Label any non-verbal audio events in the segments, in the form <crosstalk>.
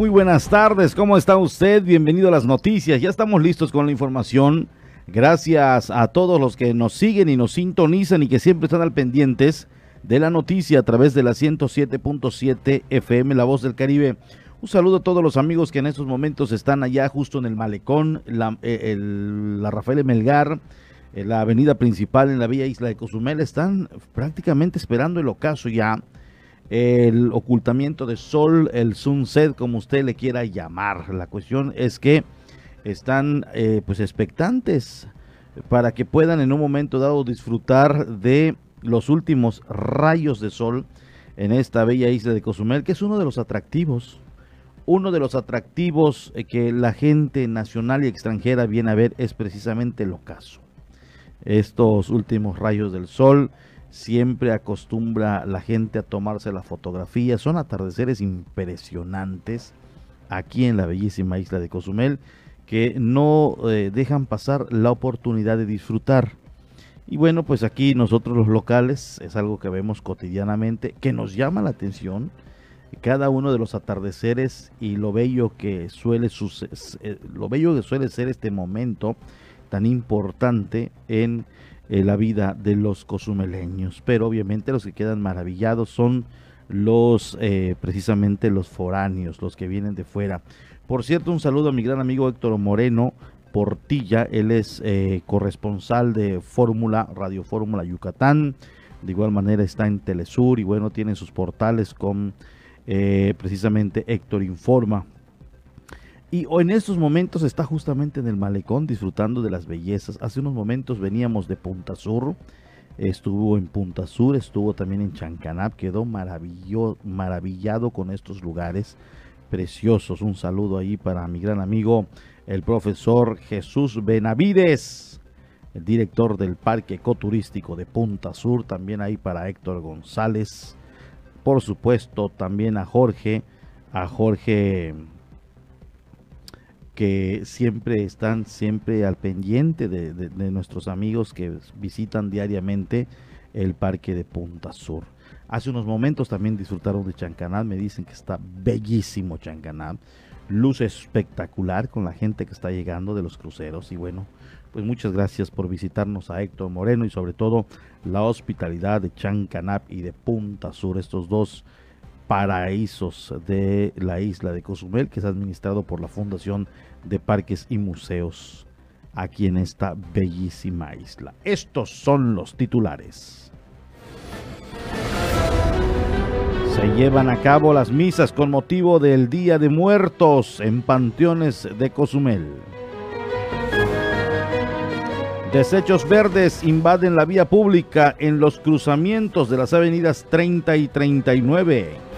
Muy, buenas tardes. ¿Cómo está usted? Bienvenido a las noticias. Ya estamos listos con la información. Gracias a todos los que nos siguen y nos sintonizan y que siempre están al pendientes de la noticia a través de la 107.7 FM La Voz del Caribe. Un saludo a todos los amigos que en estos momentos están allá justo en el malecón, la, eh, la Rafael Melgar, en la avenida principal en la Villa Isla de Cozumel. Están prácticamente esperando el ocaso ya el ocultamiento de sol, el sunset, como usted le quiera llamar. La cuestión es que están eh, pues expectantes para que puedan en un momento dado disfrutar de los últimos rayos de sol en esta bella isla de Cozumel, que es uno de los atractivos, uno de los atractivos eh, que la gente nacional y extranjera viene a ver es precisamente el ocaso. Estos últimos rayos del sol, siempre acostumbra la gente a tomarse la fotografía. Son atardeceres impresionantes aquí en la bellísima isla de Cozumel que no eh, dejan pasar la oportunidad de disfrutar. Y bueno, pues aquí nosotros los locales es algo que vemos cotidianamente, que nos llama la atención. Cada uno de los atardeceres y lo bello que suele eh, lo bello que suele ser este momento tan importante en eh, la vida de los cozumeleños. Pero obviamente los que quedan maravillados son los eh, precisamente los foráneos, los que vienen de fuera. Por cierto, un saludo a mi gran amigo Héctor Moreno Portilla, él es eh, corresponsal de Fórmula, Radio Fórmula Yucatán. De igual manera está en Telesur y bueno, tiene sus portales con precisamente Héctor Informa. Y en estos momentos está justamente en el malecón disfrutando de las bellezas. Hace unos momentos veníamos de Punta Sur, estuvo en Punta Sur, estuvo también en Chancanap, quedó maravillado con estos lugares preciosos. Un saludo ahí para mi gran amigo, el profesor Jesús Benavides, el director del Parque Ecoturístico de Punta Sur, también ahí para Héctor González, por supuesto también a Jorge, a Jorge que siempre están siempre al pendiente de, nuestros amigos que visitan diariamente el parque de Punta Sur. Hace unos momentos también disfrutaron de Chancanal, me dicen que está bellísimo Chancanal, luz espectacular con la gente que está llegando de los cruceros y bueno, pues muchas gracias por visitarnos a Héctor Moreno y sobre todo la hospitalidad de Chancanap y de Punta Sur, estos dos paraísos de la isla de Cozumel que es administrado por la Fundación de Parques y Museos aquí en esta bellísima isla. Estos son los titulares. Se llevan a cabo las misas con motivo del Día de Muertos en panteones de Cozumel. Desechos verdes invaden la vía pública en los cruzamientos de las avenidas 30 y 39.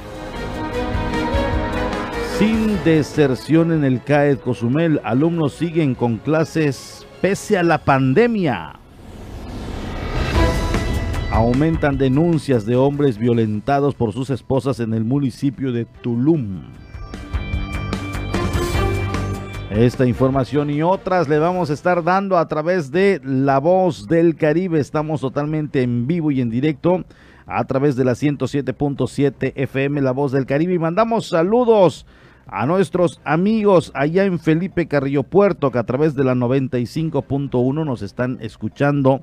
Sin deserción en el CAED Cozumel, alumnos siguen con clases pese a la pandemia. Aumentan denuncias de hombres violentados por sus esposas en el municipio de Tulum. Esta información y otras le vamos a estar dando a través de La Voz del Caribe. Estamos totalmente en vivo y en directo a través de la 107.7 FM La Voz del Caribe y mandamos saludos a nuestros amigos allá en Felipe Carrillo Puerto, que a través de la 95.1 nos están escuchando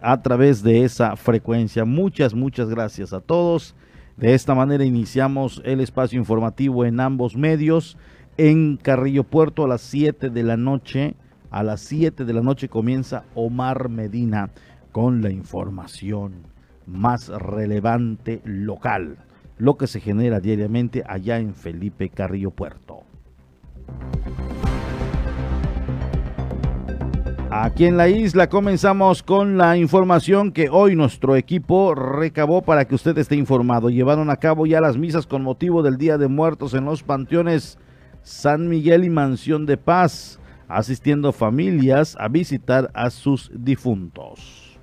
a través de esa frecuencia. Muchas, muchas gracias a todos. De esta manera iniciamos el espacio informativo en ambos medios. En Carrillo Puerto a las 7 de la noche, a las 7 de la noche comienza Omar Medina con la información más relevante local lo que se genera diariamente allá en Felipe Carrillo Puerto. Aquí en la isla comenzamos con la información que hoy nuestro equipo recabó para que usted esté informado. Llevaron a cabo ya las misas con motivo del Día de Muertos en los panteones San Miguel y Mansión de Paz, asistiendo familias a visitar a sus difuntos.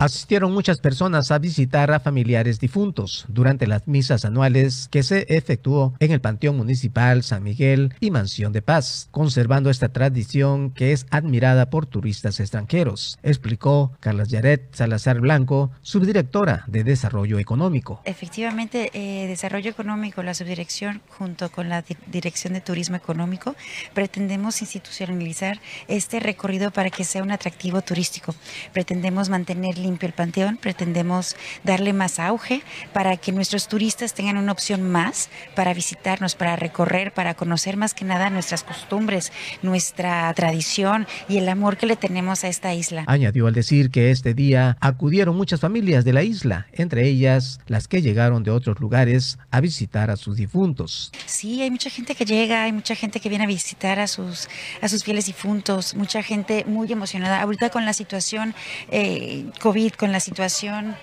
Asistieron muchas personas a visitar a familiares difuntos durante las misas anuales que se efectuó en el Panteón Municipal San Miguel y Mansión de Paz, conservando esta tradición que es admirada por turistas extranjeros, explicó Carla Yaret Salazar Blanco, subdirectora de Desarrollo Económico. Efectivamente, eh, Desarrollo Económico, la subdirección junto con la Dirección de Turismo Económico, pretendemos institucionalizar este recorrido para que sea un atractivo turístico. Pretendemos mantener limpio el panteón, pretendemos darle más auge para que nuestros turistas tengan una opción más para visitarnos, para recorrer, para conocer más que nada nuestras costumbres, nuestra tradición y el amor que le tenemos a esta isla. Añadió al decir que este día acudieron muchas familias de la isla, entre ellas las que llegaron de otros lugares a visitar a sus difuntos. Sí, hay mucha gente que llega, hay mucha gente que viene a visitar a sus, a sus fieles difuntos, mucha gente muy emocionada. Ahorita con la situación eh, COVID, con la situación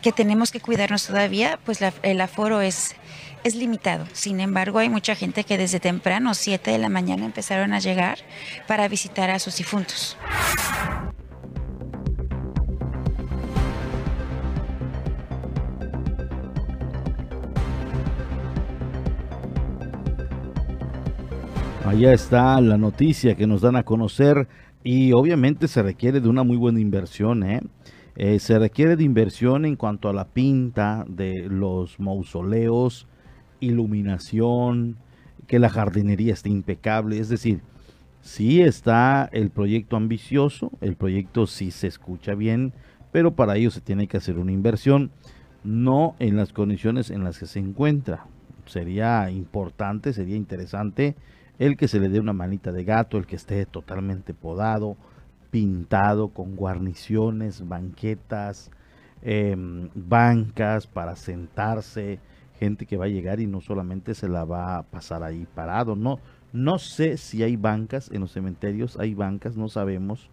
que tenemos que cuidarnos todavía, pues el aforo es, es limitado. Sin embargo, hay mucha gente que desde temprano, 7 de la mañana, empezaron a llegar para visitar a sus difuntos. Allá está la noticia que nos dan a conocer y obviamente se requiere de una muy buena inversión, ¿eh? Eh, se requiere de inversión en cuanto a la pinta de los mausoleos, iluminación, que la jardinería esté impecable. Es decir, sí está el proyecto ambicioso, el proyecto sí se escucha bien, pero para ello se tiene que hacer una inversión, no en las condiciones en las que se encuentra. Sería importante, sería interesante el que se le dé una manita de gato, el que esté totalmente podado, pintado con guarniciones, banquetas, em, bancas para sentarse, gente que va a llegar y no solamente se la va a pasar ahí parado, no, no sé si hay bancas en los cementerios, hay bancas, no sabemos,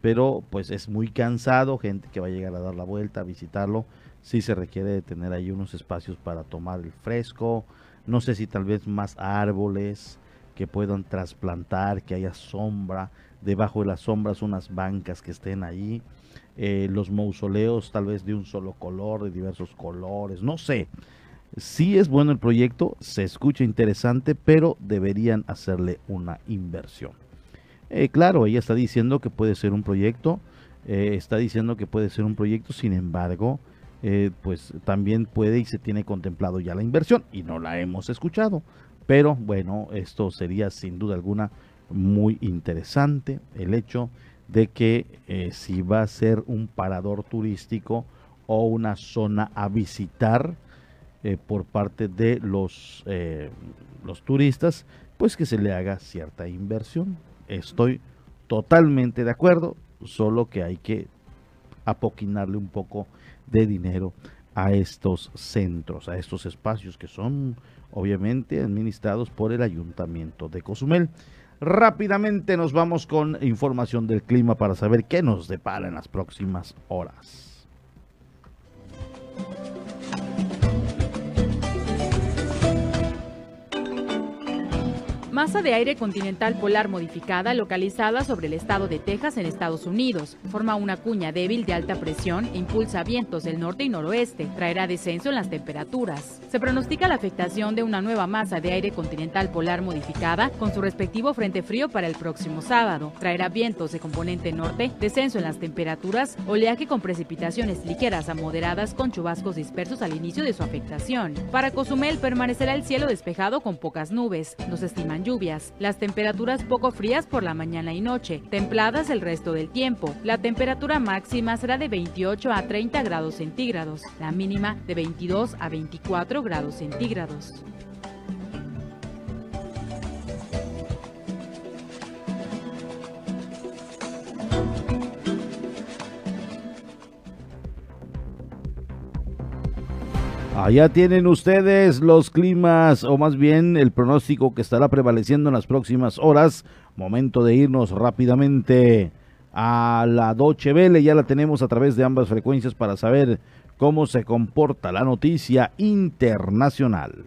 pero pues es muy cansado, gente que va a llegar a dar la vuelta, a visitarlo, sí se requiere de tener ahí unos espacios para tomar el fresco, no sé si tal vez más árboles, que puedan trasplantar, que haya sombra, debajo de las sombras unas bancas que estén ahí, eh, los mausoleos tal vez de un solo color, de diversos colores, no sé. Sí es bueno el proyecto, se escucha interesante, pero deberían hacerle una inversión. Eh, claro, ella está diciendo que puede ser un proyecto, eh, está diciendo que puede ser un proyecto, sin embargo, pues también puede y se tiene contemplado ya la inversión y no la hemos escuchado. Pero bueno, esto sería sin duda alguna muy interesante el hecho de que eh, si va a ser un parador turístico o una zona a visitar eh, por parte de los, eh, los turistas, pues que se le haga cierta inversión. Estoy totalmente de acuerdo, solo que hay que apoquinarle un poco de dinero a estos centros, a estos espacios que son obviamente administrados por el Ayuntamiento de Cozumel. Rápidamente nos vamos con información del clima para saber qué nos depara en las próximas horas. Masa de aire continental polar modificada localizada sobre el estado de Texas en Estados Unidos. Forma una cuña débil de alta presión e impulsa vientos del norte y noroeste. Traerá descenso en las temperaturas. Se pronostica la afectación de una nueva masa de aire continental polar modificada con su respectivo frente frío para el próximo sábado. Traerá vientos de componente norte, descenso en las temperaturas, oleaje con precipitaciones ligeras a moderadas con chubascos dispersos al inicio de su afectación. Para Cozumel permanecerá el cielo despejado con pocas nubes. Nos estiman lluvias. Las temperaturas poco frías por la mañana y noche, templadas el resto del tiempo. La temperatura máxima será de 28 a 30 grados centígrados, la mínima de 22 a 24 grados centígrados. Allá tienen ustedes los climas, o más bien el pronóstico que estará prevaleciendo en las próximas horas. Momento de irnos rápidamente a la Doche Vele. Ya la tenemos a través de ambas frecuencias para saber cómo se comporta la noticia internacional.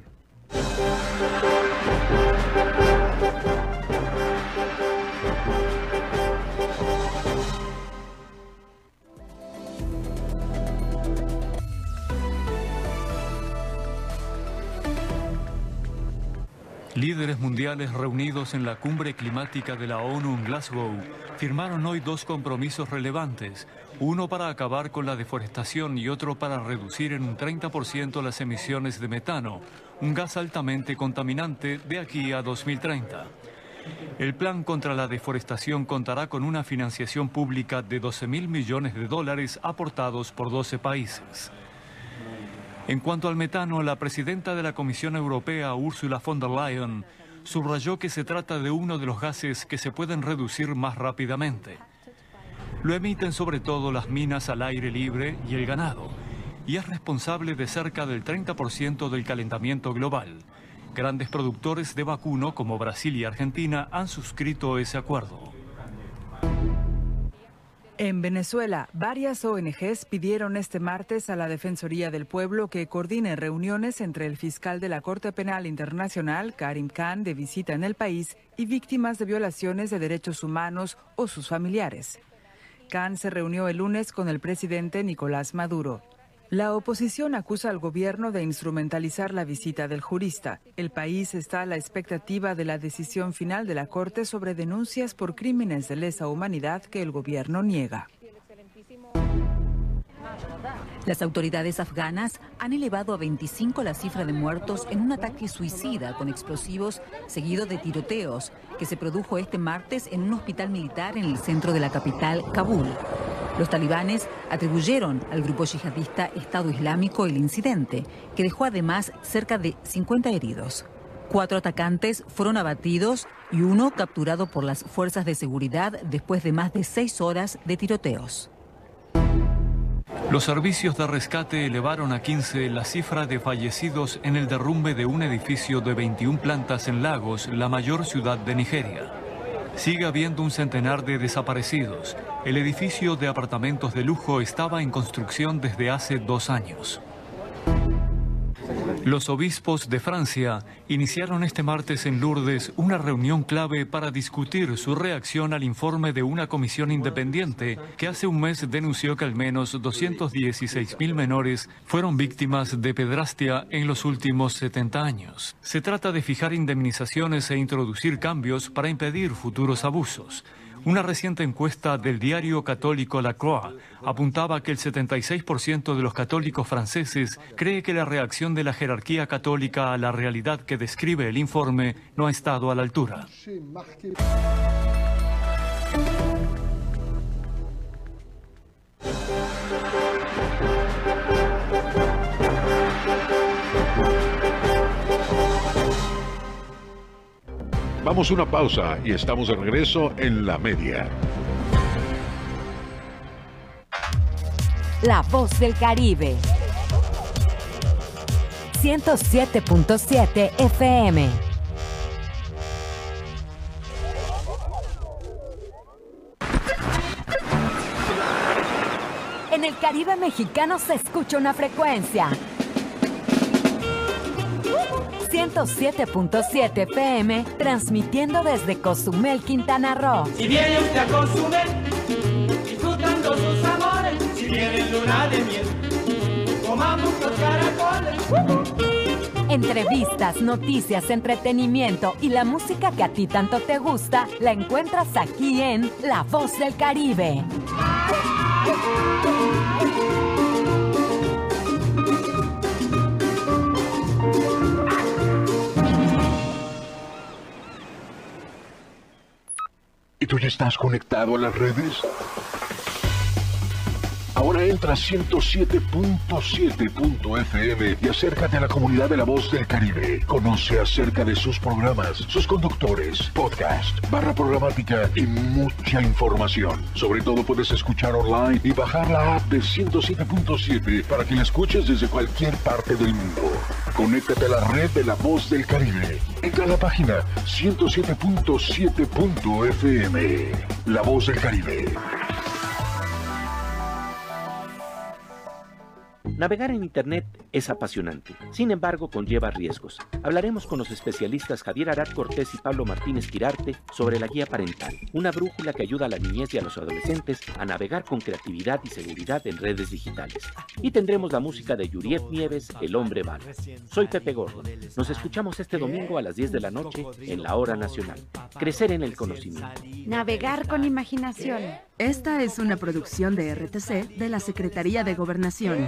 Líderes mundiales reunidos en la cumbre climática de la ONU en Glasgow firmaron hoy dos compromisos relevantes, uno para acabar con la deforestación y otro para reducir en un 30% las emisiones de metano, un gas altamente contaminante de aquí a 2030. El plan contra la deforestación contará con una financiación pública de 12 mil millones de dólares aportados por 12 países. En cuanto al metano, la presidenta de la Comisión Europea, Ursula von der Leyen, subrayó que se trata de uno de los gases que se pueden reducir más rápidamente. Lo emiten sobre todo las minas al aire libre y el ganado, y es responsable de cerca del 30% del calentamiento global. Grandes productores de vacuno como Brasil y Argentina han suscrito ese acuerdo. En Venezuela, varias ONGs pidieron este martes a la Defensoría del Pueblo que coordine reuniones entre el fiscal de la Corte Penal Internacional, Karim Khan, de visita en el país, y víctimas de violaciones de derechos humanos o sus familiares. Khan se reunió el lunes con el presidente Nicolás Maduro. La oposición acusa al gobierno de instrumentalizar la visita del jurista. El país está a la expectativa de la decisión final de la Corte sobre denuncias por crímenes de lesa humanidad que el gobierno niega. Las autoridades afganas han elevado a 25 la cifra de muertos en un ataque suicida con explosivos seguido de tiroteos que se produjo este martes en un hospital militar en el centro de la capital, Kabul. Los talibanes atribuyeron al grupo yihadista Estado Islámico el incidente, que dejó además cerca de 50 heridos. Cuatro atacantes fueron abatidos y uno capturado por las fuerzas de seguridad después de más de seis horas de tiroteos. Los servicios de rescate elevaron a 15 la cifra de fallecidos en el derrumbe de un edificio de 21 plantas en Lagos, la mayor ciudad de Nigeria. Sigue habiendo un centenar de desaparecidos. El edificio de apartamentos de lujo estaba en construcción desde hace dos años. Los obispos de Francia iniciaron este martes en Lourdes una reunión clave para discutir su reacción al informe de una comisión independiente que hace un mes denunció que al menos 216.000 menores fueron víctimas de pedrastia en los últimos 70 años. Se trata de fijar indemnizaciones e introducir cambios para impedir futuros abusos. Una reciente encuesta del diario católico La Croix apuntaba que el 76% de los católicos franceses cree que la reacción de la jerarquía católica a la realidad que describe el informe no ha estado a la altura. Vamos una pausa y estamos de regreso en la media. La voz del Caribe. 107.7 FM. En el Caribe mexicano se escucha una frecuencia. 107.7 FM, transmitiendo desde Cozumel, Quintana Roo. Si viene usted a Cozumel, disfrutando sus sabores, si viene luna de miel, comamos los caracoles. Entrevistas, noticias, entretenimiento y la música que a ti tanto te gusta, la encuentras aquí en La Voz del Caribe. ¿Y tú ya estás conectado a las redes? Ahora entra a 107.7.fm y acércate a la comunidad de la voz del Caribe. Conoce acerca de sus programas, sus conductores, podcast, barra programática y mucha información. Sobre todo puedes escuchar online y bajar la app de 107.7 para que la escuches desde cualquier parte del mundo. Conéctate a la red de la voz del Caribe. Entra a la página 107.7.fm. La voz del Caribe. Navegar en Internet es apasionante, sin embargo conlleva riesgos. Hablaremos con los especialistas Javier Arad Cortés y Pablo Martínez Quirarte sobre la guía parental, una brújula que ayuda a la niñez y a los adolescentes a navegar con creatividad y seguridad en redes digitales. Y tendremos la música de Yuriet Nieves, El Hombre Bala. Soy Pepe Gordo. Nos escuchamos este domingo a las 10 de la noche en la Hora Nacional. Crecer en el conocimiento. Navegar con imaginación. Esta es una producción de RTC de la Secretaría de Gobernación.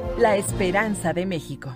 la esperanza de México.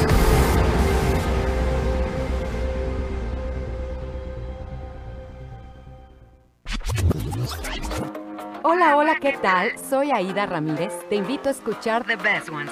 Hola, hola, ¿qué tal? Soy Aida Ramírez. Te invito a escuchar The Best Ones.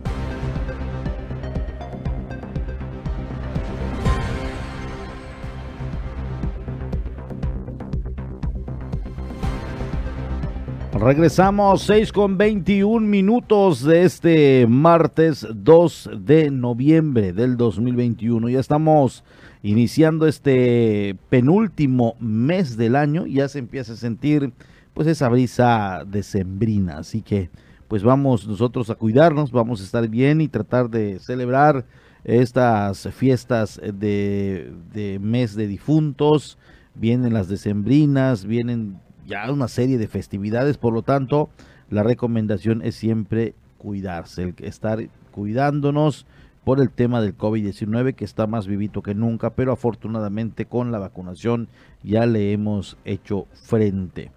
Regresamos 6 con 21 minutos de este martes 2 de noviembre del 2021. Ya estamos iniciando este penúltimo mes del año. Ya se empieza a sentir pues esa brisa decembrina. Así que pues vamos nosotros a cuidarnos, vamos a estar bien y tratar de celebrar estas fiestas de, de mes de difuntos. Vienen las decembrinas, vienen ya una serie de festividades, por lo tanto, la recomendación es siempre cuidarse, el estar cuidándonos por el tema del COVID-19 que está más vivito que nunca, pero afortunadamente con la vacunación ya le hemos hecho frente.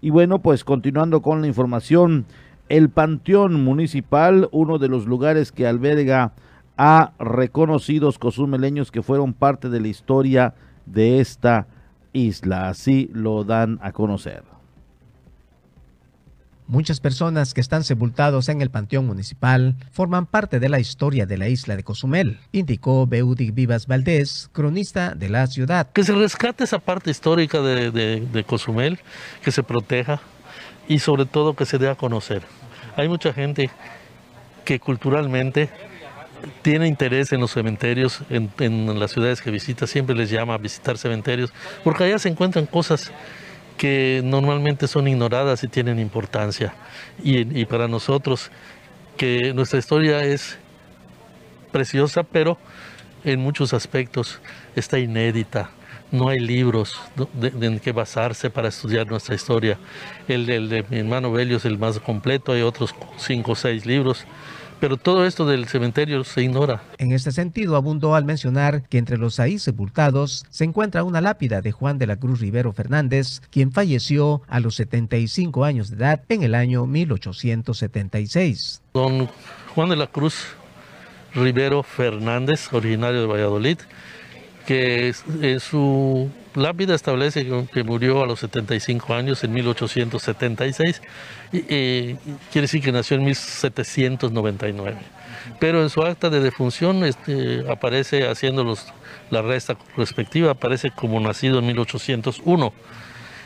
Y bueno, pues continuando con la información, el Panteón Municipal, uno de los lugares que alberga a reconocidos cozumeleños que fueron parte de la historia de esta isla, así lo dan a conocer. Muchas personas que están sepultados en el Panteón Municipal forman parte de la historia de la isla de Cozumel, indicó Beudi Vivas Valdés, cronista de la ciudad. Que se rescate esa parte histórica de, de, de Cozumel, que se proteja y sobre todo que se dé a conocer. Hay mucha gente que culturalmente tiene interés en los cementerios, en, las ciudades que visita, siempre les llama a visitar cementerios, porque allá se encuentran cosas que normalmente son ignoradas y tienen importancia. Y, para nosotros, que nuestra historia es preciosa, pero en muchos aspectos está inédita. no hay libros en que basarse para estudiar nuestra historia. El, el de mi hermano Belio es el más completo, hay otros cinco o seis libros pero todo esto del cementerio se ignora. En este sentido, abundó al mencionar que entre los ahí sepultados se encuentra una lápida de Juan de la Cruz Rivero Fernández, quien falleció a los 75 años de edad en el año 1876. Don Juan de la Cruz Rivero Fernández, originario de Valladolid, que en su lápida establece que murió a los 75 años en 1876, y, quiere decir que nació en 1799. Pero en su acta de defunción este, aparece haciendo los, la resta respectiva, aparece como nacido en 1801.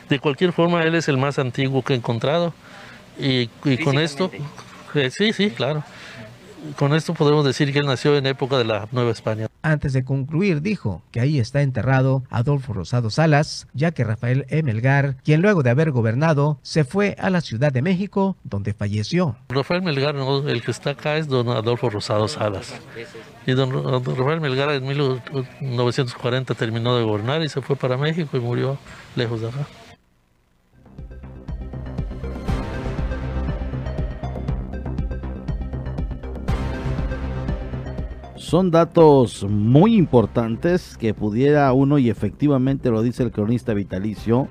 De cualquier forma, él es el más antiguo que he encontrado. Y, y con esto, eh, sí, sí, claro. Con esto podemos decir que él nació en época de la Nueva España. Antes de concluir, dijo que ahí está enterrado Adolfo Rosado Salas, ya que Rafael Melgar, quien luego de haber gobernado, se fue a la Ciudad de México, donde falleció. Rafael Melgar, el que está acá es don Adolfo Rosado Salas. Y don, Rafael Melgar en 1940 terminó de gobernar y se fue para México y murió lejos de acá. Son datos muy importantes que pudiera uno, y efectivamente lo dice el cronista vitalicio,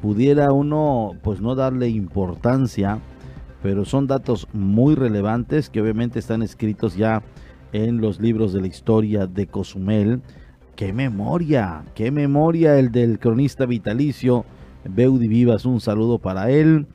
pudiera uno pues no darle importancia, pero son datos muy relevantes que obviamente están escritos ya en los libros de la historia de Cozumel. ¡Qué memoria! ¡Qué memoria el del cronista vitalicio! Beudi Vivas, un saludo para él.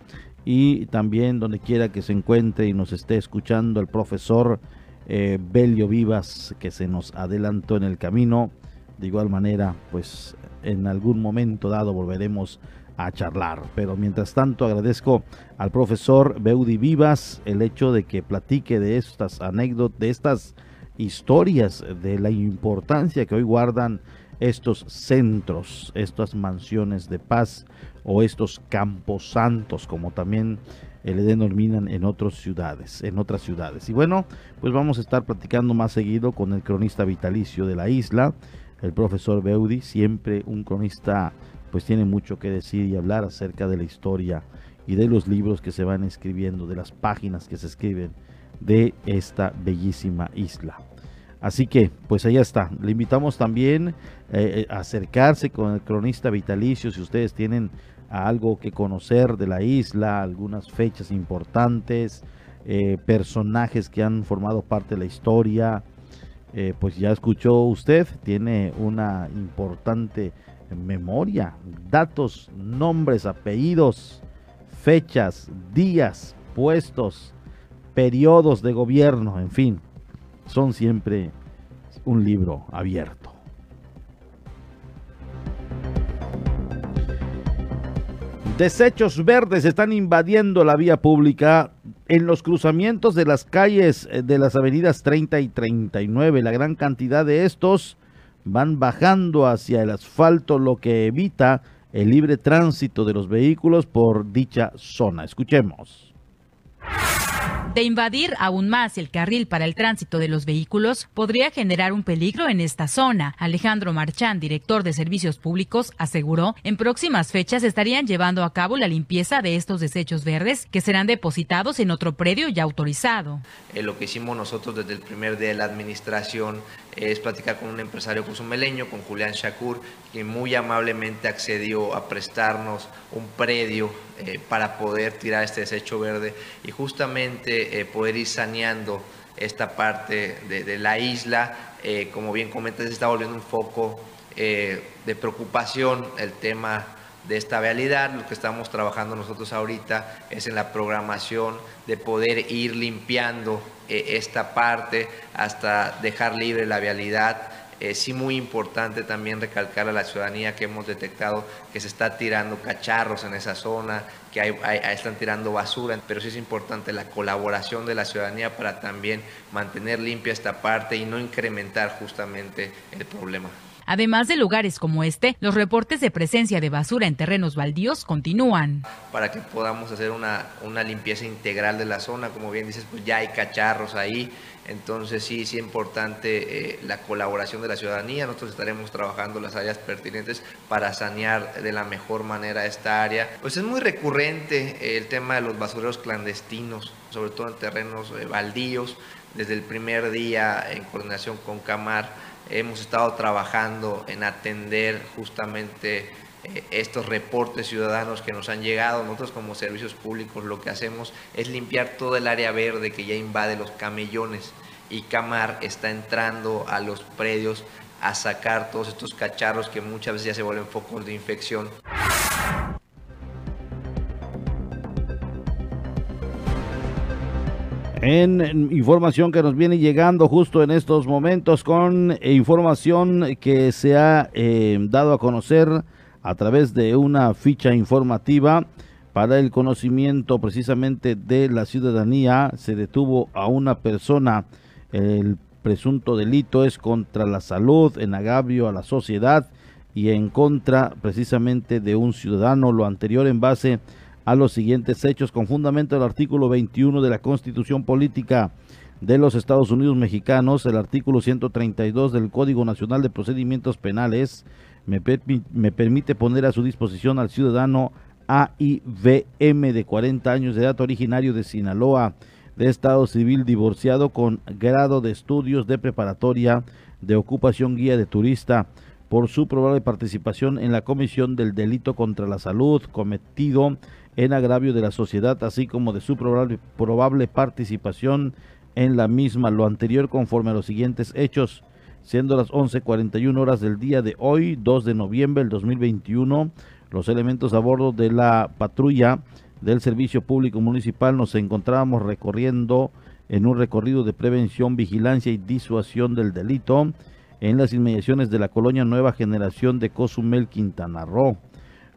Y también donde quiera que se encuentre y nos esté escuchando el profesor eh, Belio Vivas que se nos adelantó en el camino. De igual manera, pues en algún momento dado volveremos a charlar. Pero mientras tanto agradezco al profesor Beudi Vivas el hecho de que platique de estas anécdotas, de estas historias, de la importancia que hoy guardan estos centros, estas mansiones de paz o estos campos santos, como también le denominan en otras ciudades, en otras ciudades. Y bueno, pues vamos a estar platicando más seguido con el cronista vitalicio de la isla, el profesor Beudi, siempre un cronista pues tiene mucho que decir y hablar acerca de la historia y de los libros que se van escribiendo, de las páginas que se escriben de esta bellísima isla. Así que, pues allá está. Le invitamos también eh, eh, a acercarse con el cronista vitalicio si ustedes tienen algo que conocer de la isla, algunas fechas importantes, eh, personajes que han formado parte de la historia. Eh, pues ya escuchó usted, tiene una importante memoria, datos, nombres, apellidos, fechas, días, puestos, periodos de gobierno, en fin, son siempre un libro abierto. Desechos verdes están invadiendo la vía pública en los cruzamientos de las calles eh, de las avenidas 30 y 39. La gran cantidad de estos van bajando hacia el asfalto, lo que evita el libre tránsito de los vehículos por dicha zona. Escuchemos. De invadir aún más el carril para el tránsito de los vehículos podría generar un peligro en esta zona. Alejandro Marchán, director de Servicios Públicos, aseguró en próximas fechas estarían llevando a cabo la limpieza de estos desechos verdes que serán depositados en otro predio ya autorizado. Eh, lo que hicimos nosotros desde el primer día de la administración es platicar con un empresario cozumeleño, con Julián Shakur, que muy amablemente accedió a prestarnos un predio eh, para poder tirar este desecho verde y justamente eh, poder ir saneando esta parte de, la isla. Eh, como bien comentas, se está volviendo un foco de preocupación el tema de esta vialidad. Lo que estamos trabajando nosotros ahorita es en la programación de poder ir limpiando esta parte hasta dejar libre la vialidad es sí muy importante también recalcar a la ciudadanía que hemos detectado que se está tirando cacharros en esa zona, que hay, están tirando basura, pero sí es importante la colaboración de la ciudadanía para también mantener limpia esta parte y no incrementar justamente el problema. Además de lugares como este, los reportes de presencia de basura en terrenos baldíos continúan. Para que podamos hacer una, limpieza integral de la zona, como bien dices, pues ya hay cacharros ahí, entonces sí, es importante eh, la colaboración de la ciudadanía. Nosotros estaremos trabajando las áreas pertinentes para sanear de la mejor manera esta área. Pues es muy recurrente el tema de los basureros clandestinos, sobre todo en terrenos eh, baldíos. Desde el primer día, en coordinación con Camar, hemos estado trabajando en atender justamente eh, estos reportes ciudadanos que nos han llegado. Nosotros como servicios públicos lo que hacemos es limpiar todo el área verde que ya invade los camellones y Camar está entrando a los predios a sacar todos estos cacharros que muchas veces ya se vuelven focos de infección. En información que nos viene llegando justo en estos momentos con información que se ha eh, dado a conocer a través de una ficha informativa para el conocimiento precisamente de la ciudadanía. Se detuvo a una persona. El presunto delito es contra la salud, en agravio a la sociedad y en contra precisamente de un ciudadano. Lo anterior en base a los siguientes hechos con fundamento del artículo 21 de la Constitución Política de los Estados Unidos Mexicanos, el artículo 132 del Código Nacional de Procedimientos Penales, me, me permite poner a su disposición al ciudadano AIVM de 40 años de edad, originario de Sinaloa, de Estado Civil, divorciado con grado de estudios de preparatoria de ocupación guía de turista, por su probable participación en la comisión del delito contra la salud cometido en agravio de la sociedad, así como de su probable, probable participación en la misma, lo anterior conforme a los siguientes hechos siendo las 11.41 horas del día de hoy, 2 de noviembre del 2021. Los elementos a bordo de la patrulla del Servicio Público Municipal nos encontrábamos recorriendo en un recorrido de prevención, vigilancia y disuasión del delito en las inmediaciones de la colonia Nueva Generación de Cozumel, Quintana Roo.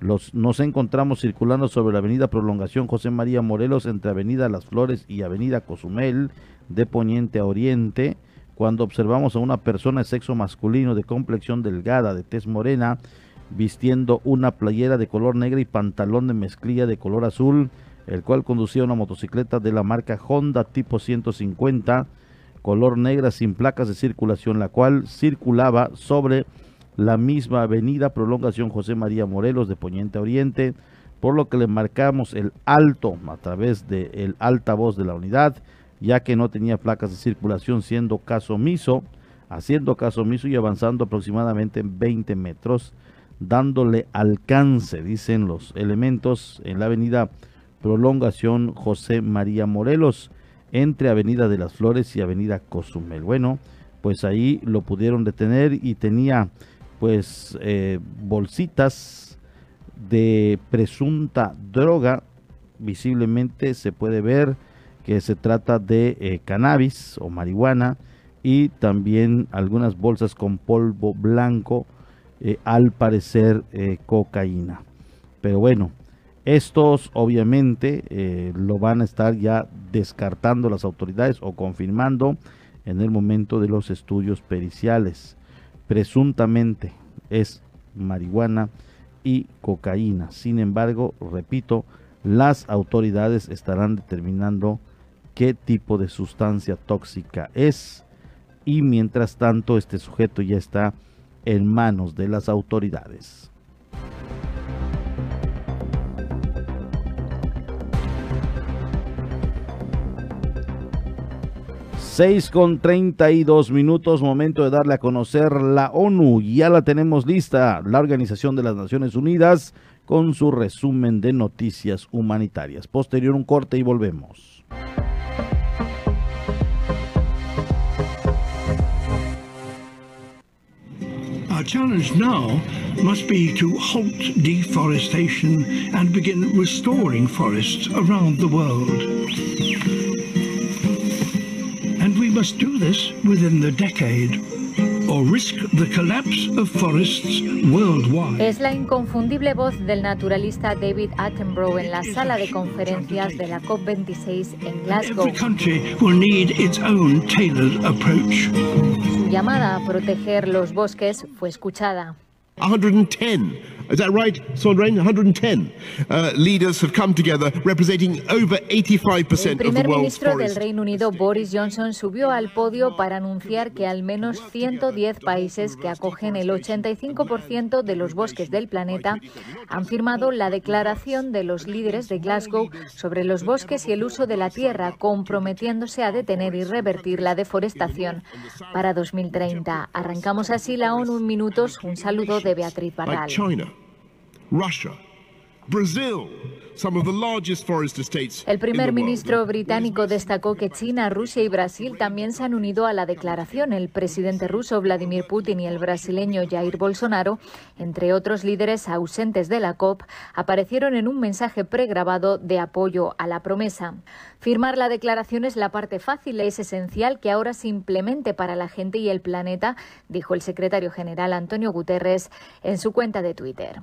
Nos encontramos circulando sobre la avenida Prolongación José María Morelos entre avenida Las Flores y avenida Cozumel de poniente a oriente cuando observamos a una persona de sexo masculino de complexión delgada, de tez morena, vistiendo una playera de color negra y pantalón de mezclilla de color azul, el cual conducía una motocicleta de la marca Honda tipo 150, color negra sin placas de circulación, la cual circulaba sobre la misma avenida Prolongación José María Morelos de Poniente a Oriente, por lo que le marcamos el alto a través del el altavoz de la unidad ya que no tenía placas de circulación, siendo caso omiso, haciendo caso omiso y avanzando aproximadamente 20 metros, dándole alcance, dicen los elementos, en la avenida Prolongación José María Morelos, entre Avenida de las Flores y Avenida Cozumel. Bueno, pues ahí lo pudieron detener y tenía pues eh, bolsitas de presunta droga, visiblemente se puede ver que se trata de eh, cannabis o marihuana y también algunas bolsas con polvo blanco, eh, al parecer cocaína. Pero bueno, estos obviamente lo van a estar ya descartando las autoridades o confirmando en el momento de los estudios periciales. Presuntamente es marihuana y cocaína. Sin embargo, repito, las autoridades estarán determinando qué tipo de sustancia tóxica es y mientras tanto este sujeto ya está en manos de las autoridades. 6 con 32 minutos, momento de darle a conocer la ONU. Ya la tenemos lista, la Organización de las Naciones Unidas, con su resumen de noticias humanitarias. Posterior un corte y volvemos. Our challenge now must be to halt deforestation and begin restoring forests around the world. Must do this within the decade. or risk the collapse of forests worldwide. Es la inconfundible voz del naturalista David Attenborough en la sala de conferencias de la COP26 en Glasgow. Every country will need its own tailored approach. Su llamada a proteger los bosques fue escuchada. 110. Is that right, Sondrain? 110 uh, leaders have come together representing over 85% El of the primer ministro del. Reino Unido, Boris Johnson, subió al podio para anunciar que al menos 110 países que acogen el 85% de los bosques del planeta han firmado la declaración de los líderes de Glasgow sobre los bosques y el uso de la tierra, comprometiéndose a detener y revertir la deforestación para 2030. Arrancamos así la ONU en minutos. Un saludo de Beatriz Barral. Russia, Brazil, some of the largest forest estates El primer ministro británico destacó que China, Rusia y Brasil también se han unido a la declaración. El presidente ruso Vladimir Putin y el brasileño Jair Bolsonaro, entre otros líderes ausentes de la COP, aparecieron en un mensaje pregrabado de apoyo a la promesa. Firmar la declaración es la parte fácil, es esencial que ahora se implemente para la gente y el planeta, dijo el secretario general Antonio Guterres en su cuenta de Twitter.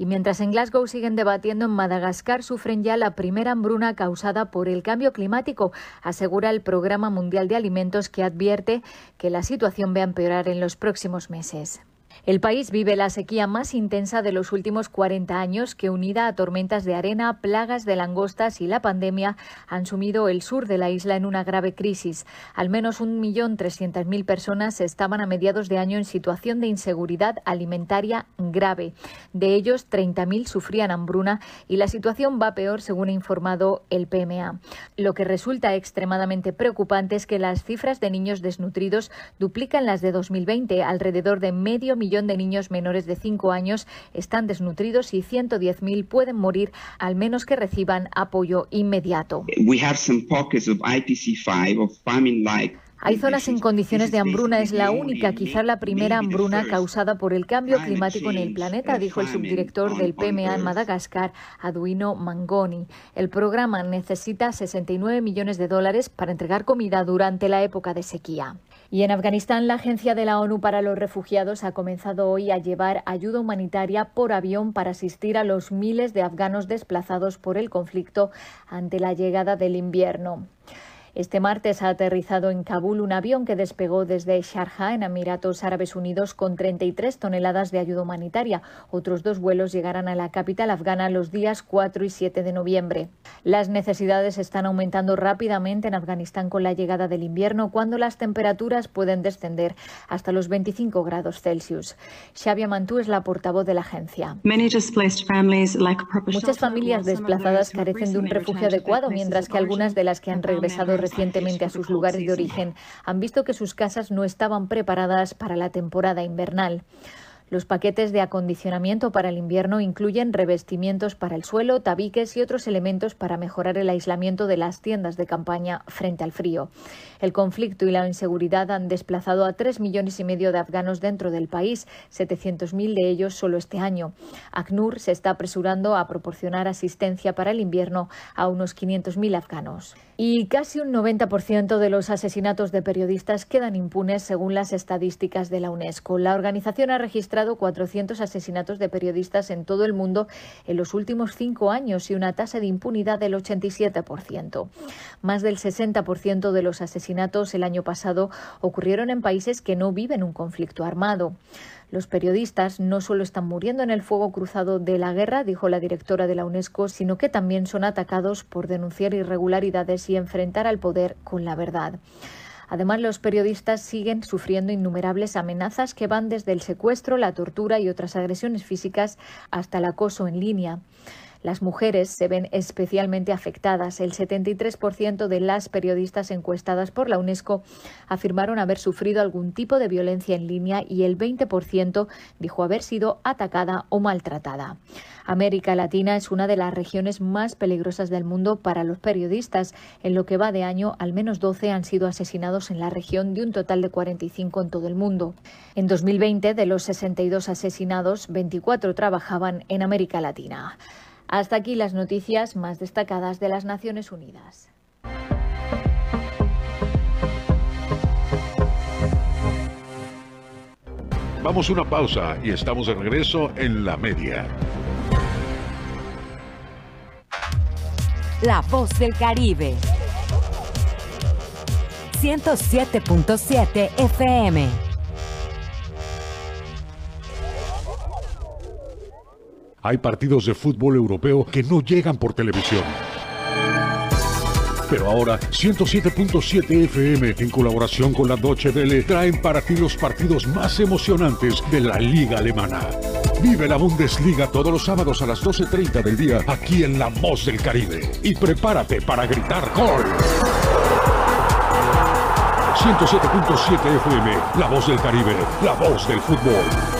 Y mientras en Glasgow siguen debatiendo, en Madagascar sufren ya la primera hambruna causada por el cambio climático, asegura el Programa Mundial de Alimentos que advierte que la situación va a empeorar en los próximos meses. El país vive la sequía más intensa de los últimos 40 años que, unida a tormentas de arena, plagas de langostas y la pandemia, han sumido el sur de la isla en una grave crisis. Al menos 1.300.000 personas estaban a mediados de año en situación de inseguridad alimentaria grave. De ellos, 30.000 sufrían hambruna y la situación va peor, según ha informado el PMA. Lo que resulta extremadamente preocupante es que las cifras de niños desnutridos duplican las de 2020. Alrededor de medio millón de niños menores de 5 años están desnutridos y 110.000 pueden morir al menos que reciban apoyo inmediato. We have some pockets of IPC5 of famine-like Hay zonas en condiciones de hambruna, es la única, quizá la primera hambruna causada por el cambio climático en el planeta, dijo el subdirector del PMA en Madagascar, Aduino Mangoni. El programa necesita 69 millones de dólares para entregar comida durante la época de sequía. Y en Afganistán, la Agencia de la ONU para los Refugiados ha comenzado hoy a llevar ayuda humanitaria por avión para asistir a los miles de afganos desplazados por el conflicto ante la llegada del invierno. Este martes ha aterrizado en Kabul un avión que despegó desde Sharjah, en Emiratos Árabes Unidos, con 33 toneladas de ayuda humanitaria. Otros dos vuelos llegarán a la capital afgana los días 4 y 7 de noviembre. Las necesidades están aumentando rápidamente en Afganistán con la llegada del invierno, cuando las temperaturas pueden descender hasta los 25 grados Celsius. Xavier Mantú es la portavoz de la agencia. Muchas familias desplazadas carecen de un refugio adecuado, mientras que algunas de las que han regresado recientemente a sus lugares de origen han visto que sus casas no estaban preparadas para la temporada invernal. Los paquetes de acondicionamiento para el invierno incluyen revestimientos para el suelo, tabiques y otros elementos para mejorar el aislamiento de las tiendas de campaña frente al frío. El conflicto y la inseguridad han desplazado a tres millones y medio de afganos dentro del país, 700.000 de ellos solo este año. ACNUR se está apresurando a proporcionar asistencia para el invierno a unos 500.000 afganos. Y casi un 90% de los asesinatos de periodistas quedan impunes según las estadísticas de la UNESCO. La organización ha registrado 400 asesinatos de periodistas en todo el mundo en los últimos cinco años y una tasa de impunidad del 87%. Más del 60% de los asesinatos el año pasado ocurrieron en países que no viven un conflicto armado. Los periodistas no solo están muriendo en el fuego cruzado de la guerra, dijo la directora de la UNESCO, sino que también son atacados por denunciar irregularidades y enfrentar al poder con la verdad. Además, los periodistas siguen sufriendo innumerables amenazas que van desde el secuestro, la tortura y otras agresiones físicas hasta el acoso en línea. Las mujeres se ven especialmente afectadas. El 73% de las periodistas encuestadas por la UNESCO afirmaron haber sufrido algún tipo de violencia en línea y el 20% dijo haber sido atacada o maltratada. América Latina es una de las regiones más peligrosas del mundo para los periodistas. En lo que va de año, al menos 12 han sido asesinados en la región de un total de 45 en todo el mundo. En 2020, de los 62 asesinados, 24 trabajaban en América Latina. Hasta aquí las noticias más destacadas de las Naciones Unidas. Vamos a una pausa y estamos de regreso en la media. La voz del Caribe. 107.7 FM. Hay partidos de fútbol europeo que no llegan por televisión. Pero ahora 107.7 FM en colaboración con la Deutsche Welle traen para ti los partidos más emocionantes de la liga alemana. Vive la Bundesliga todos los sábados a las 12.30 del día aquí en La Voz del Caribe. Y prepárate para gritar gol. 107.7 FM, La Voz del Caribe, la voz del fútbol.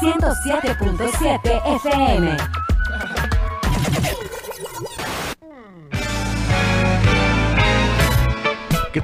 107.7 FM.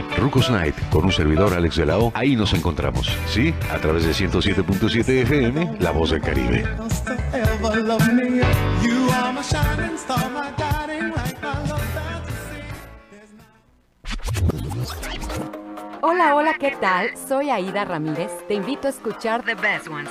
Rucos Night con un servidor Alex de la. Ahí nos encontramos, ¿sí? A través de 107.7 FM, La Voz del Caribe. Hola, hola, ¿qué tal? Soy Aida Ramírez. Te invito a escuchar The Best Ones.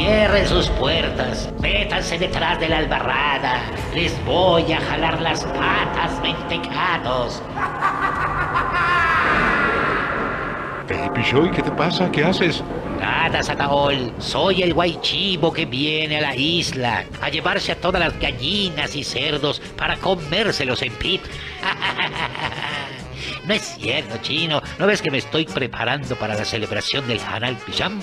Cierren sus puertas, métanse detrás de la albarrada. Les voy a jalar las patas, mentecados. Hey, Pichoy, ¿qué te pasa? ¿Qué haces? Nada, Sataol. Soy el guaychivo que viene a la isla a llevarse a todas las gallinas y cerdos para comérselos en pit. <laughs> No es cierto, chino. ¿No ves que me estoy preparando para la celebración del Hanal Pijam?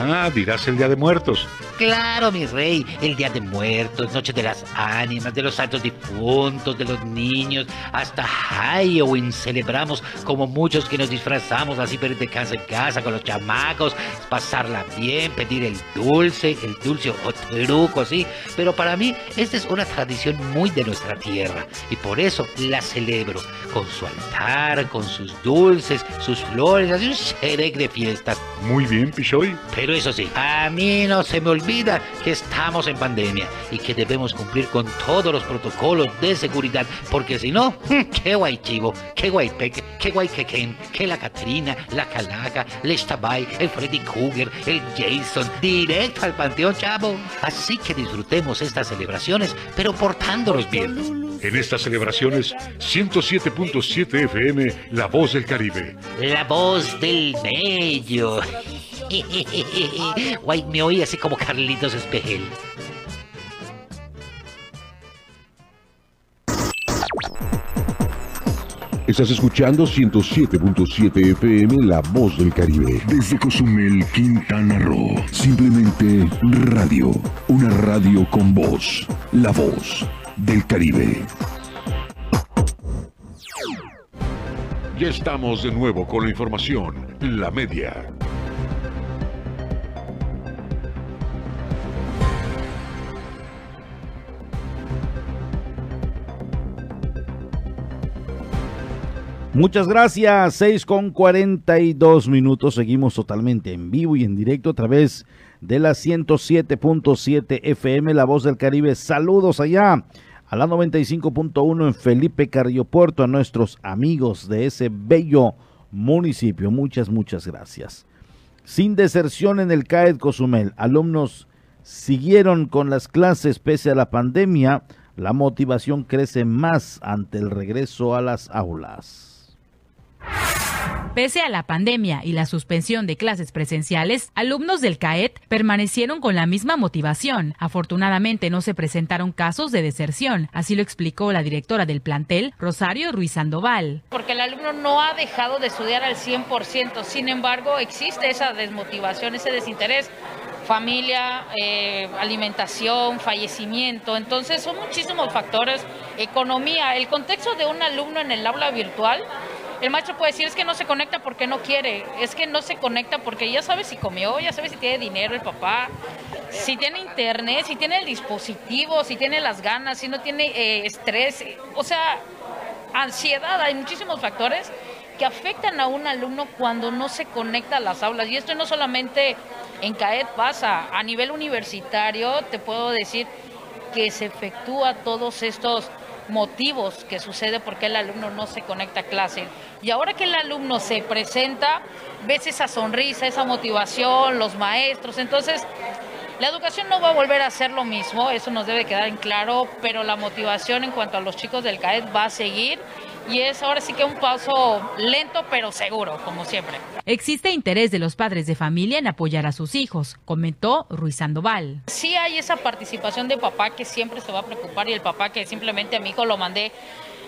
Ah, dirás el Día de Muertos. Claro, mi rey, el Día de Muertos, Noche de las Ánimas, de los santos difuntos, de los niños, hasta Halloween celebramos como muchos que nos disfrazamos así para ir de casa en casa con los chamacos, pasarla bien, pedir el dulce, el dulce o truco, sí. Pero para mí esta es una tradición muy de nuestra tierra y por eso la celebro con su altar, con sus dulces, sus flores, así un xerec de fiestas. Muy bien, Pichoy. Pero eso sí, a mí no se me olvida que estamos en pandemia y que debemos cumplir con todos los protocolos de seguridad, porque si no, qué guay chivo, qué guay peque, qué guay quequén, qué la Caterina, la Calaca, el Estabay, el Freddy Krueger, el Jason, directo al panteón, chavo. Así que disfrutemos estas celebraciones, pero portándonos bien. En estas celebraciones, 107.7 FM, La Voz del Caribe. La voz del bello. Guay, me oí así como Carlitos Espejel. Estás escuchando 107.7 FM La Voz del Caribe. Desde Cozumel, Quintana Roo. Simplemente radio. Una radio con voz. La Voz del Caribe. Ya estamos de nuevo con la información. La media. Muchas gracias, 6 con 42 minutos. Seguimos totalmente en vivo y en directo a través de la 107.7 FM, La Voz del Caribe. Saludos allá a la 95.1 en Felipe Carrillo Puerto, a nuestros amigos de ese bello municipio. Muchas, muchas gracias. Sin deserción en el CAED Cozumel, alumnos siguieron con las clases pese a la pandemia. La motivación crece más ante el regreso a las aulas. Pese a la pandemia y la suspensión de clases presenciales, alumnos del CAET permanecieron con la misma motivación. Afortunadamente no se presentaron casos de deserción, así lo explicó la directora del plantel, Rosario Ruiz Sandoval. Porque el alumno no ha dejado de estudiar al 100%, sin embargo existe esa desmotivación, ese desinterés familia, eh, alimentación, fallecimiento. Entonces son muchísimos factores, economía, el contexto de un alumno en el aula virtual el maestro puede decir es que no se conecta porque no quiere, es que no se conecta porque ya sabe si comió, ya sabe si tiene dinero el papá, si tiene internet, si tiene el dispositivo, si tiene las ganas, si no tiene eh, estrés, o sea, ansiedad, hay muchísimos factores que afectan a un alumno cuando no se conecta a las aulas. Y esto no solamente en CAED pasa, a nivel universitario te puedo decir que se efectúa todos estos motivos que sucede porque el alumno no se conecta a clase. Y ahora que el alumno se presenta, ves esa sonrisa, esa motivación, los maestros. Entonces, la educación no va a volver a ser lo mismo, eso nos debe quedar en claro, pero la motivación en cuanto a los chicos del CAED va a seguir y es ahora sí que un paso lento pero seguro, como siempre. Existe interés de los padres de familia en apoyar a sus hijos, comentó Ruiz Sandoval. Sí hay esa participación de papá que siempre se va a preocupar y el papá que simplemente a mi hijo lo mandé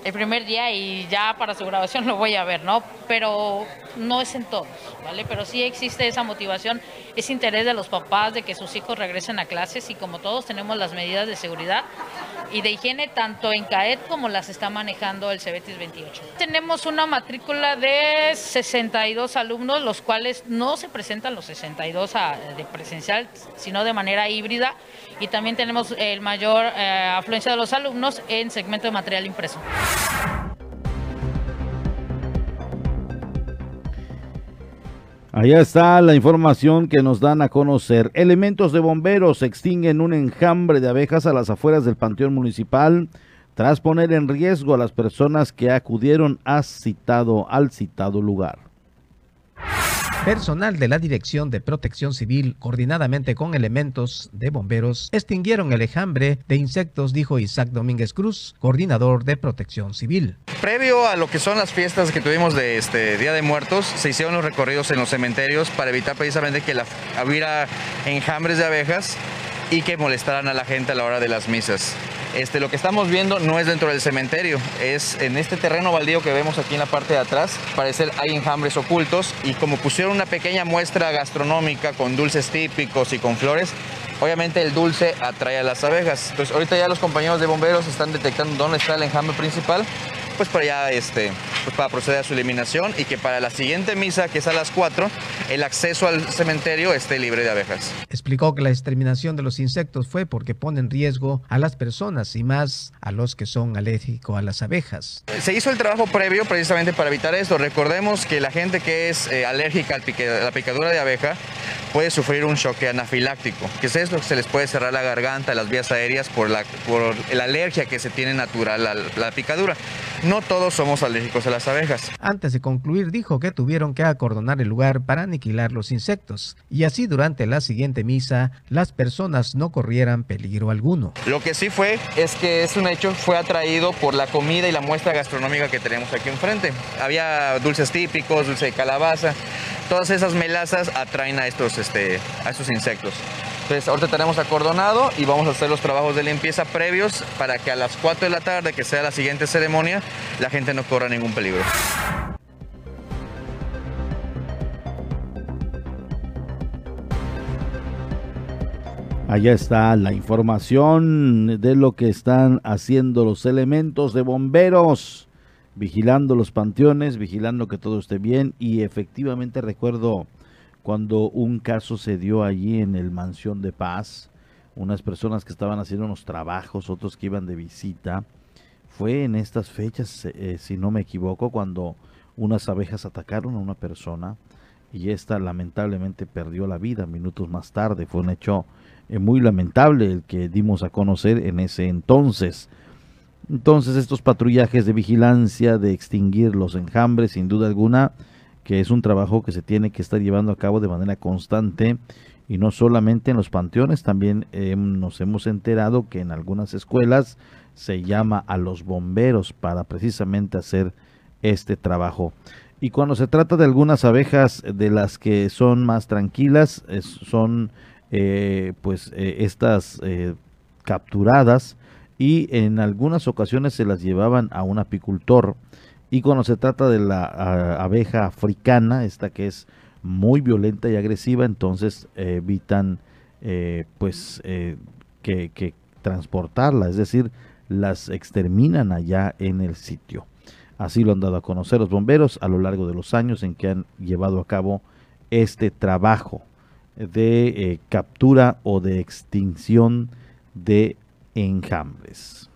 el primer día y ya para su grabación lo voy a ver, ¿no? Pero no es en todos, ¿vale? Pero sí existe esa motivación, ese interés de los papás de que sus hijos regresen a clases y como todos tenemos las medidas de seguridad y de higiene tanto en CAET como las está manejando el CEBETIS 28. Tenemos una matrícula de 62 alumnos, los cuales no se presentan los 62 de presencial, sino de manera híbrida y también tenemos el mayor eh, afluencia de los alumnos en segmento de material impreso. Allá está la información que nos dan a conocer. Elementos de bomberos extinguen un enjambre de abejas a las afueras del Panteón Municipal tras poner en riesgo a las personas que acudieron a citado, al citado lugar. Personal de la Dirección de Protección Civil, coordinadamente con elementos de bomberos, extinguieron el enjambre de insectos, dijo Isaac Domínguez Cruz, coordinador de Protección Civil. Previo a lo que son las fiestas que tuvimos de este Día de Muertos, se hicieron los recorridos en los cementerios para evitar precisamente que hubiera enjambres de abejas y que molestaran a la gente a la hora de las misas. Este, lo que estamos viendo no es dentro del cementerio, es en este terreno baldío que vemos aquí en la parte de atrás. Parece hay enjambres ocultos y como pusieron una pequeña muestra gastronómica con dulces típicos y con flores, obviamente el dulce atrae a las abejas. Entonces ahorita ya los compañeros de bomberos están detectando dónde está el enjambre principal pues para ya este, pues para proceder a su eliminación y que para la siguiente misa, que es a las 4, el acceso al cementerio esté libre de abejas. Explicó que la exterminación de los insectos fue porque pone en riesgo a las personas y más a los que son alérgicos a las abejas. Se hizo el trabajo previo precisamente para evitar esto. Recordemos que la gente que es eh, alérgica a la picadura de abeja puede sufrir un choque anafiláctico, que es esto, que se les puede cerrar la garganta, las vías aéreas por la, por la alergia que se tiene natural a la picadura. No todos somos alérgicos a las abejas. Antes de concluir, dijo que tuvieron que acordonar el lugar para aniquilar los insectos, y así durante la siguiente misa las personas no corrieran peligro alguno. Lo que sí fue es que es un hecho, fue atraído por la comida y la muestra gastronómica que tenemos aquí enfrente. Había dulces típicos, dulce de calabaza, todas esas melazas atraen a estos, este, a estos insectos. Entonces ahorita tenemos acordonado y vamos a hacer los trabajos de limpieza previos para que a las 4 de la tarde, que sea la siguiente ceremonia, la gente no corra ningún peligro. Allá está la información de lo que están haciendo los elementos de bomberos, vigilando los panteones, vigilando que todo esté bien y efectivamente recuerdo cuando un caso se dio allí en el Mansión de Paz, unas personas que estaban haciendo unos trabajos, otros que iban de visita. Fue en estas fechas, eh, si no me equivoco, cuando unas abejas atacaron a una persona y esta lamentablemente perdió la vida minutos más tarde. Fue un hecho eh, muy lamentable el que dimos a conocer en ese entonces. Entonces estos patrullajes de vigilancia, de extinguir los enjambres, sin duda alguna, que es un trabajo que se tiene que estar llevando a cabo de manera constante y no solamente en los panteones, también eh, nos hemos enterado que en algunas escuelas se llama a los bomberos para precisamente hacer este trabajo. Y cuando se trata de algunas abejas de las que son más tranquilas, son eh, pues eh, estas capturadas y en algunas ocasiones se las llevaban a un apicultor. Y cuando se trata de la abeja africana, esta que es muy violenta y agresiva, entonces evitan eh, pues eh, que, que transportarla, es decir, las exterminan allá en el sitio. Así lo han dado a conocer los bomberos a lo largo de los años en que han llevado a cabo este trabajo de eh, captura o de extinción de enjambres.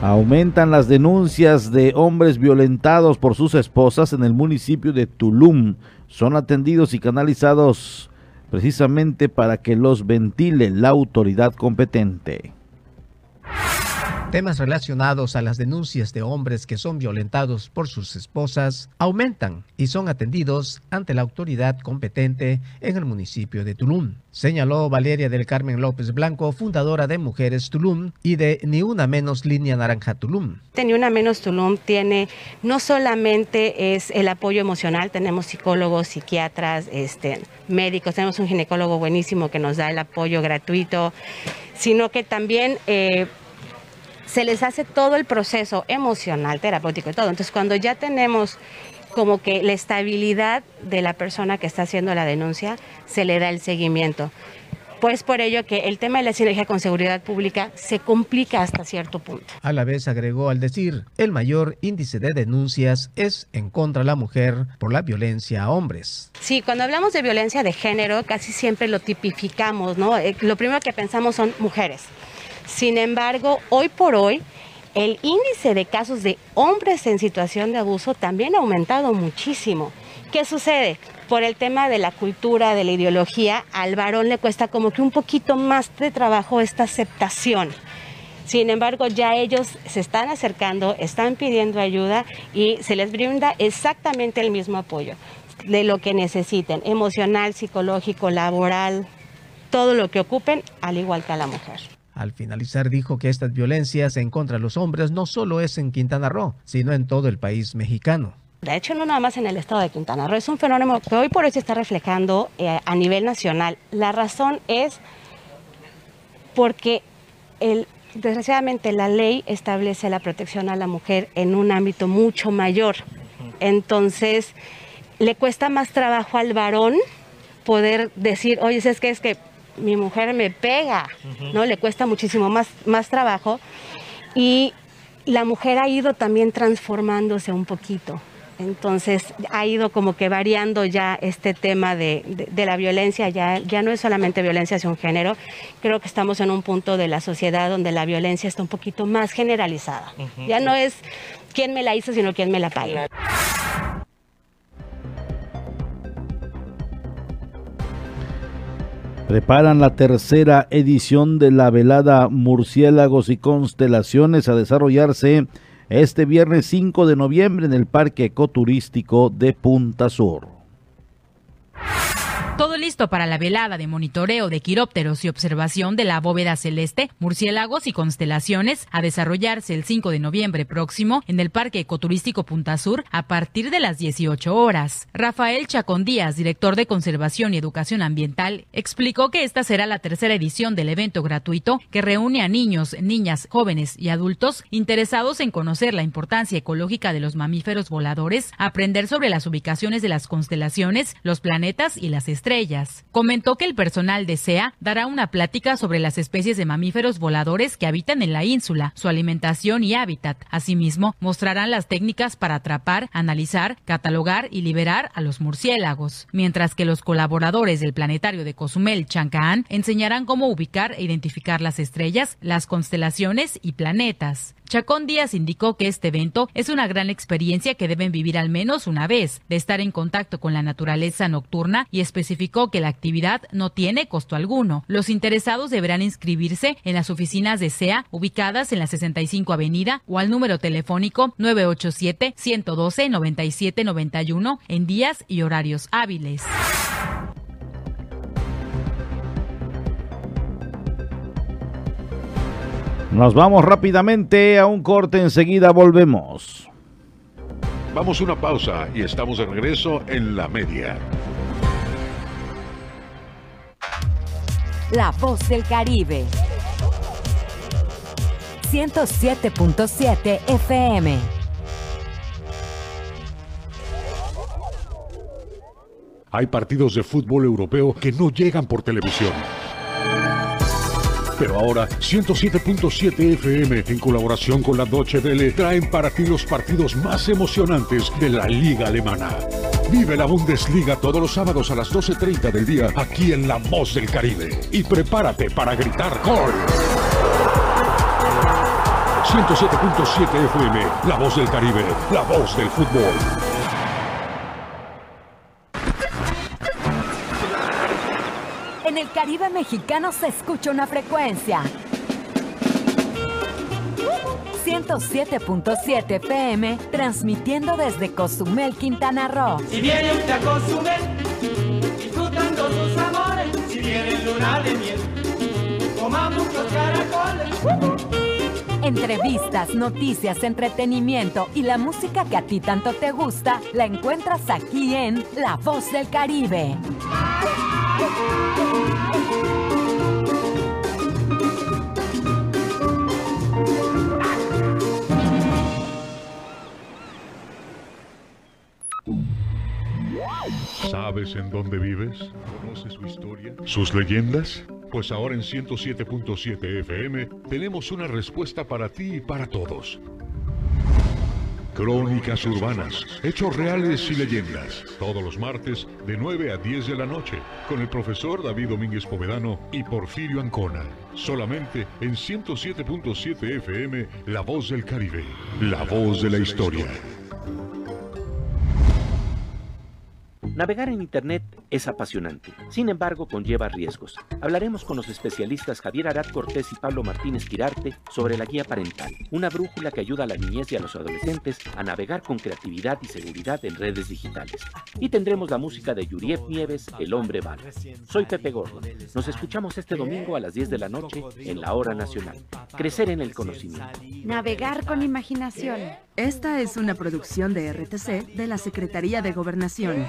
Aumentan las denuncias de hombres violentados por sus esposas en el municipio de Tulum. Son atendidos y canalizados precisamente para que los ventile la autoridad competente. Temas relacionados a las denuncias de hombres que son violentados por sus esposas aumentan y son atendidos ante la autoridad competente en el municipio de Tulum, señaló Valeria del Carmen López Blanco, fundadora de Mujeres Tulum y de Ni Una Menos Línea Naranja Tulum. Ni Una Menos Tulum tiene no solamente es el apoyo emocional, tenemos psicólogos, psiquiatras, este, médicos, tenemos un ginecólogo buenísimo que nos da el apoyo gratuito, sino que también eh, se les hace todo el proceso emocional, terapéutico y todo. Entonces, cuando ya tenemos como que la estabilidad de la persona que está haciendo la denuncia, se le da el seguimiento. Pues por ello que el tema de la sinergia con seguridad pública se complica hasta cierto punto. A la vez agregó al decir, el mayor índice de denuncias es en contra de la mujer por la violencia a hombres. Sí, cuando hablamos de violencia de género, casi siempre lo tipificamos, ¿no? Eh, lo primero que pensamos son mujeres. Sin embargo, hoy por hoy, el índice de casos de hombres en situación de abuso también ha aumentado muchísimo. ¿Qué sucede? Por el tema de la cultura, de la ideología, al varón le cuesta como que un poquito más de trabajo esta aceptación. Sin embargo, ya ellos se están acercando, están pidiendo ayuda y se les brinda exactamente el mismo apoyo de lo que necesiten, emocional, psicológico, laboral, todo lo que ocupen, al igual que a la mujer. Al finalizar dijo que estas violencias en contra de los hombres no solo es en Quintana Roo, sino en todo el país mexicano. De hecho, no nada más en el estado de Quintana Roo, es un fenómeno que hoy por hoy se está reflejando eh, a nivel nacional. La razón es porque el, desgraciadamente la ley establece la protección a la mujer en un ámbito mucho mayor. Entonces, le cuesta más trabajo al varón poder decir, oye, es que es que mi mujer me pega, ¿no? Le cuesta muchísimo más, más trabajo. Y la mujer ha ido también transformándose un poquito. Entonces ha ido como que variando ya este tema de, la violencia, ya, ya no es solamente violencia hacia un género, creo que estamos en un punto de la sociedad donde la violencia está un poquito más generalizada. Ya no es quién me la hizo, sino quién me la paga. Preparan la tercera edición de la velada Murciélagos y Constelaciones a desarrollarse este viernes 5 de noviembre en el Parque Ecoturístico de Punta Sur. Todo listo para la velada de monitoreo de quirópteros y observación de la bóveda celeste, murciélagos y constelaciones a desarrollarse el 5 de noviembre próximo en el Parque Ecoturístico Punta Sur a partir de las 18 horas. Rafael Chacón Díaz, director de Conservación y Educación Ambiental, explicó que esta será la tercera edición del evento gratuito que reúne a niños, niñas, jóvenes y adultos interesados en conocer la importancia ecológica de los mamíferos voladores, aprender sobre las ubicaciones de las constelaciones, los planetas y las estrellas estrellas. Comentó que el personal de SEA dará una plática sobre las especies de mamíferos voladores que habitan en la ínsula, su alimentación y hábitat. Asimismo, mostrarán las técnicas para atrapar, analizar, catalogar y liberar a los murciélagos, mientras que los colaboradores del planetario de Cozumel, Chancaan, enseñarán cómo ubicar e identificar las estrellas, las constelaciones y planetas. Chacón Díaz indicó que este evento es una gran experiencia que deben vivir al menos una vez, de estar en contacto con la naturaleza nocturna y especificó que la actividad no tiene costo alguno. Los interesados deberán inscribirse en las oficinas de SEA ubicadas en la 65 Avenida o al número telefónico 987-112-9791 en días y horarios hábiles. Nos vamos rápidamente a un corte, enseguida volvemos. Vamos a una pausa y estamos de regreso en la media. La voz del Caribe. 107.7 FM. Hay partidos de fútbol europeo que no llegan por televisión. Pero ahora 107.7 FM en colaboración con la Deutsche Welle traen para ti los partidos más emocionantes de la liga alemana. Vive la Bundesliga todos los sábados a las 12.30 del día aquí en La Voz del Caribe. Y prepárate para gritar gol. 107.7 FM, La Voz del Caribe, la voz del fútbol. En el Caribe mexicano se escucha una frecuencia. 107.7 FM, transmitiendo desde Cozumel, Quintana Roo. Si viene usted a Cozumel, disfrutando sus amores, si viene en luna de miel, coma muchos caracoles. Entrevistas, noticias, entretenimiento y la música que a ti tanto te gusta, la encuentras aquí en La Voz del Caribe. ¿Sabes en dónde vives? ¿Conoces su historia? ¿Sus leyendas? Pues ahora en 107.7 FM tenemos una respuesta para ti y para todos. Crónicas urbanas, hechos reales y leyendas. Todos los martes de 9 a 10 de la noche con el profesor David Domínguez Povedano y Porfirio Ancona. Solamente en 107.7 FM, La Voz del Caribe. La voz de la historia. Navegar en Internet es apasionante, sin embargo conlleva riesgos. Hablaremos con los especialistas Javier Arad Cortés y Pablo Martínez Quirarte sobre la guía parental, una brújula que ayuda a la niñez y a los adolescentes a navegar con creatividad y seguridad en redes digitales. Y tendremos la música de Yuriep Nieves, El Hombre Bala. Soy Pepe Gordo. Nos escuchamos este domingo a las 10 de la noche en la Hora Nacional. Crecer en el conocimiento. Navegar con imaginación. Esta es una producción de RTC de la Secretaría de Gobernación.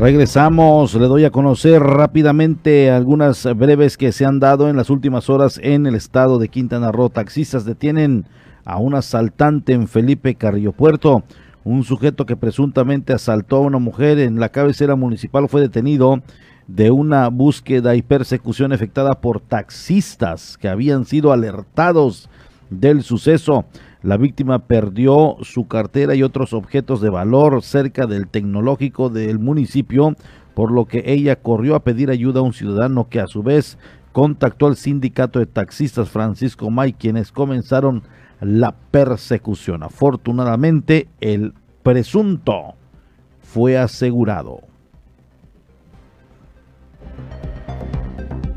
Regresamos, le doy a conocer rápidamente algunas breves que se han dado en las últimas horas en el estado de Quintana Roo. Taxistas detienen a un asaltante en Felipe Carrillo Puerto. Un sujeto que presuntamente asaltó a una mujer en la cabecera municipal fue detenido de una búsqueda y persecución efectuada por taxistas que habían sido alertados del suceso. La víctima perdió su cartera y otros objetos de valor cerca del tecnológico del municipio, por lo que ella corrió a pedir ayuda a un ciudadano que a su vez contactó al sindicato de taxistas Francisco May, quienes comenzaron la persecución. Afortunadamente, el presunto fue asegurado.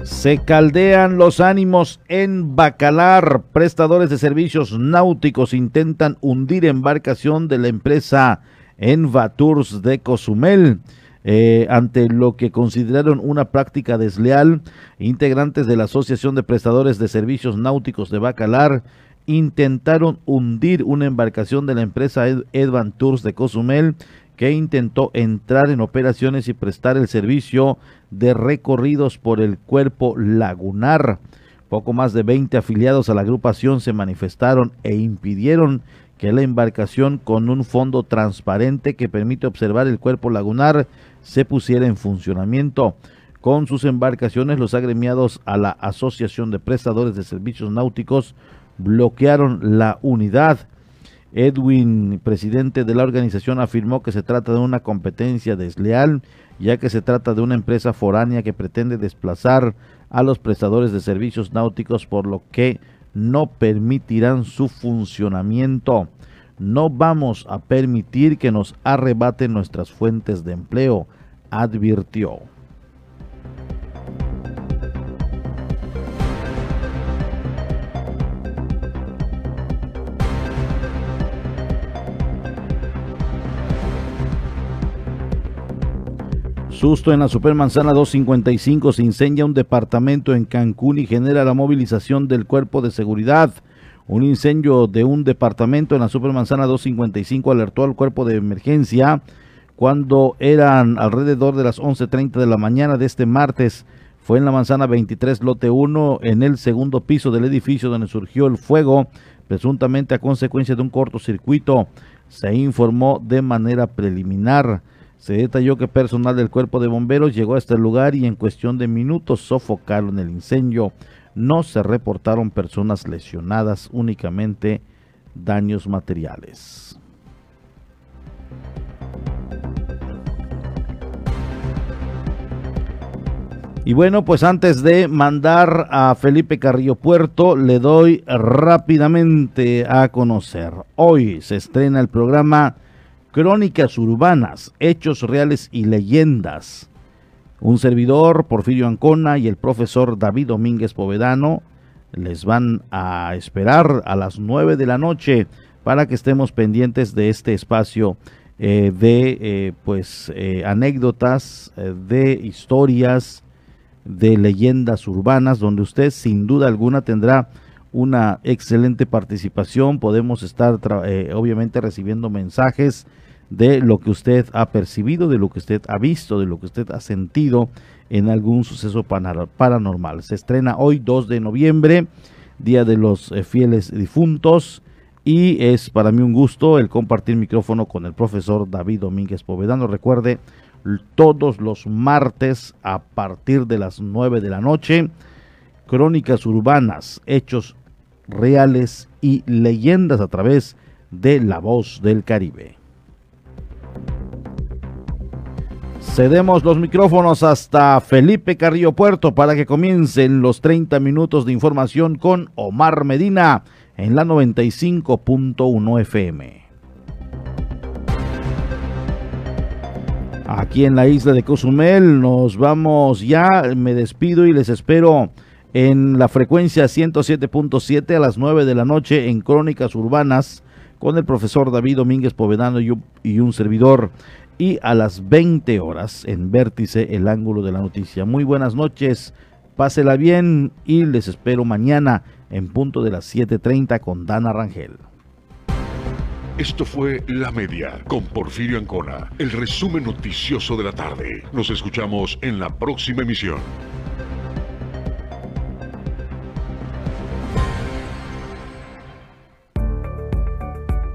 Se caldean los ánimos en Bacalar. Prestadores de servicios náuticos intentan hundir embarcación de la empresa Envatours de Cozumel. Eh, ante lo que consideraron una práctica desleal, integrantes de la Asociación de Prestadores de Servicios Náuticos de Bacalar intentaron hundir una embarcación de la empresa Edvan Tours de Cozumel que intentó entrar en operaciones y prestar el servicio de recorridos por el cuerpo lagunar. Poco más de 20 afiliados a la agrupación se manifestaron e impidieron que la embarcación con un fondo transparente que permite observar el cuerpo lagunar se pusiera en funcionamiento. Con sus embarcaciones, los agremiados a la Asociación de Prestadores de Servicios Náuticos bloquearon la unidad. Edwin, presidente de la organización, afirmó que se trata de una competencia desleal, ya que se trata de una empresa foránea que pretende desplazar a los prestadores de servicios náuticos, por lo que no permitirán su funcionamiento. No vamos a permitir que nos arrebaten nuestras fuentes de empleo, advirtió. Susto en la Supermanzana 255 se incendia un departamento en Cancún y genera la movilización del cuerpo de seguridad. Un incendio de un departamento en la Supermanzana 255 alertó al cuerpo de emergencia cuando eran alrededor de las 11.30 de la mañana de este martes. Fue en la manzana 23, lote 1, en el segundo piso del edificio donde surgió el fuego, presuntamente a consecuencia de un cortocircuito. Se informó de manera preliminar. Se detalló que personal del cuerpo de bomberos llegó a este lugar y en cuestión de minutos sofocaron el incendio. No se reportaron personas lesionadas, únicamente daños materiales. Y bueno, pues antes de mandar a Felipe Carrillo Puerto, le doy rápidamente a conocer. Hoy se estrena el programa Crónicas Urbanas, Hechos Reales y Leyendas. Un servidor, Porfirio Ancona, y el profesor David Domínguez Povedano les van a esperar a las 9 de la noche para que estemos pendientes de este espacio eh, de eh, pues eh, anécdotas, de historias, de leyendas urbanas, donde usted sin duda alguna tendrá una excelente participación. Podemos estar obviamente recibiendo mensajes de lo que usted ha percibido, de lo que usted ha visto, de lo que usted ha sentido en algún suceso paranormal. Se estrena hoy 2 de noviembre, Día de los eh, Fieles Difuntos, y es para mí un gusto el compartir micrófono con el profesor David Domínguez Povedano. Recuerde, todos los martes a partir de las 9 de la noche, crónicas urbanas, hechos reales y leyendas a través de La Voz del Caribe. Cedemos los micrófonos hasta Felipe Carrillo Puerto para que comiencen los 30 minutos de información con Omar Medina en la 95.1 FM. Aquí en la isla de Cozumel nos vamos ya, me despido y les espero en la frecuencia 107.7 a las 9 de la noche en Crónicas Urbanas con el profesor David Domínguez Povedano y un servidor y a las 20 horas en Vértice, el ángulo de la noticia. Muy buenas noches, pásela bien y les espero mañana en punto de las 7.30 con Dana Rangel. Esto fue La Media con Porfirio Ancona, el resumen noticioso de la tarde. Nos escuchamos en la próxima emisión.